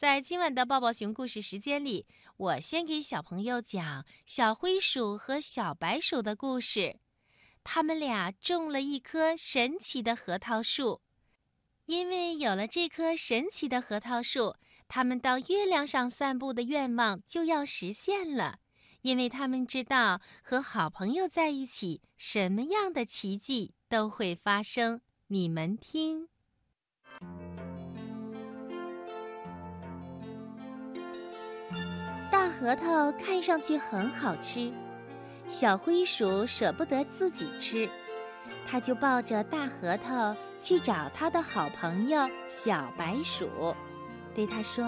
在今晚的抱抱熊故事时间里，我先给小朋友讲小灰鼠和小白鼠的故事。他们俩种了一棵神奇的核桃树，因为有了这棵神奇的核桃树，他们到月亮上散步的愿望就要实现了。因为他们知道和好朋友在一起，什么样的奇迹都会发生。你们听。核桃看上去很好吃，小灰鼠舍不得自己吃，它就抱着大核桃去找它的好朋友小白鼠，对它说：“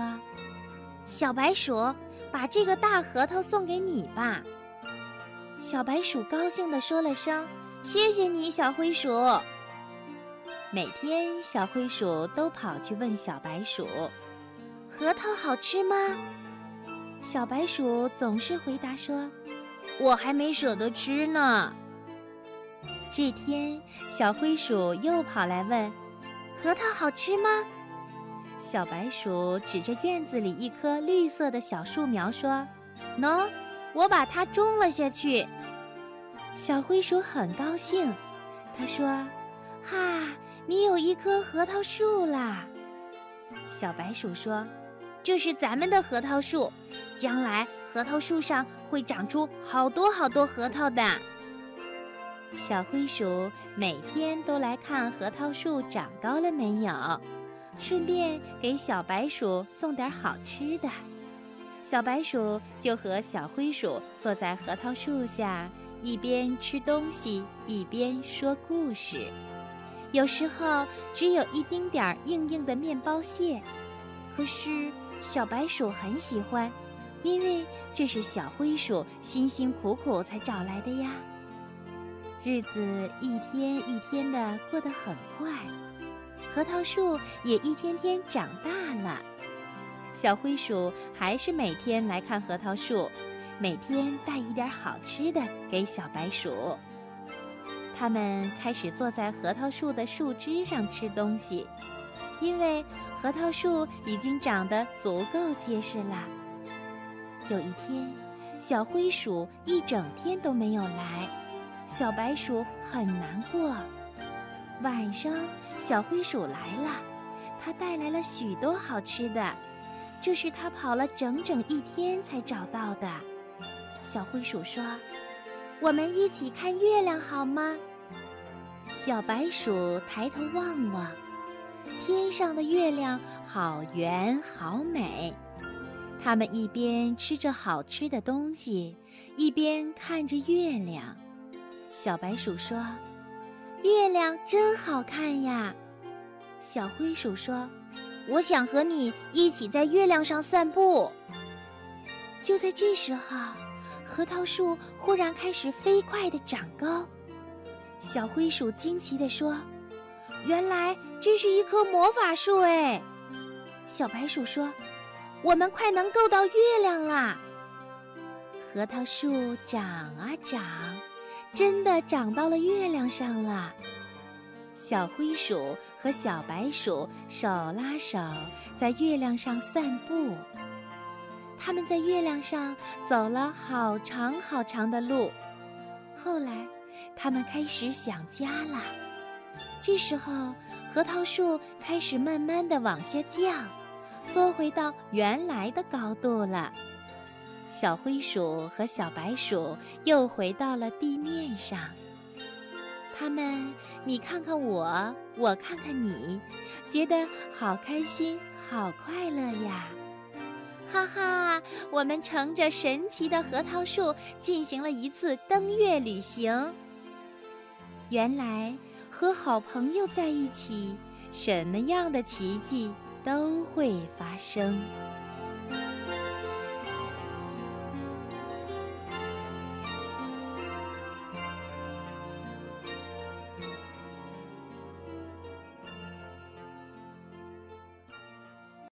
小白鼠，把这个大核桃送给你吧。”小白鼠高兴地说了声：“谢谢你，小灰鼠。”每天，小灰鼠都跑去问小白鼠：“核桃好吃吗？”小白鼠总是回答说：“我还没舍得吃呢。”这天，小灰鼠又跑来问：“核桃好吃吗？”小白鼠指着院子里一棵绿色的小树苗说：“喏，我把它种了下去。”小灰鼠很高兴，他说：“哈，你有一棵核桃树啦！”小白鼠说：“这是咱们的核桃树。”将来核桃树上会长出好多好多核桃的。小灰鼠每天都来看核桃树长高了没有，顺便给小白鼠送点好吃的。小白鼠就和小灰鼠坐在核桃树下，一边吃东西一边说故事。有时候只有一丁点儿硬硬的面包屑，可是小白鼠很喜欢。因为这是小灰鼠辛辛苦苦才找来的呀。日子一天一天的过得很快，核桃树也一天天长大了。小灰鼠还是每天来看核桃树，每天带一点好吃的给小白鼠。他们开始坐在核桃树的树枝上吃东西，因为核桃树已经长得足够结实了。有一天，小灰鼠一整天都没有来，小白鼠很难过。晚上，小灰鼠来了，它带来了许多好吃的，这是它跑了整整一天才找到的。小灰鼠说：“我们一起看月亮好吗？”小白鼠抬头望望，天上的月亮好圆好美。他们一边吃着好吃的东西，一边看着月亮。小白鼠说：“月亮真好看呀。”小灰鼠说：“我想和你一起在月亮上散步。”就在这时候，核桃树忽然开始飞快地长高。小灰鼠惊奇地说：“原来这是一棵魔法树哎！”小白鼠说。我们快能够到月亮啦！核桃树长啊长，真的长到了月亮上了。小灰鼠和小白鼠手拉手在月亮上散步。他们在月亮上走了好长好长的路。后来，他们开始想家了。这时候，核桃树开始慢慢的往下降。缩回到原来的高度了，小灰鼠和小白鼠又回到了地面上。他们，你看看我，我看看你，觉得好开心，好快乐呀！哈哈，我们乘着神奇的核桃树进行了一次登月旅行。原来和好朋友在一起，什么样的奇迹？都会发生。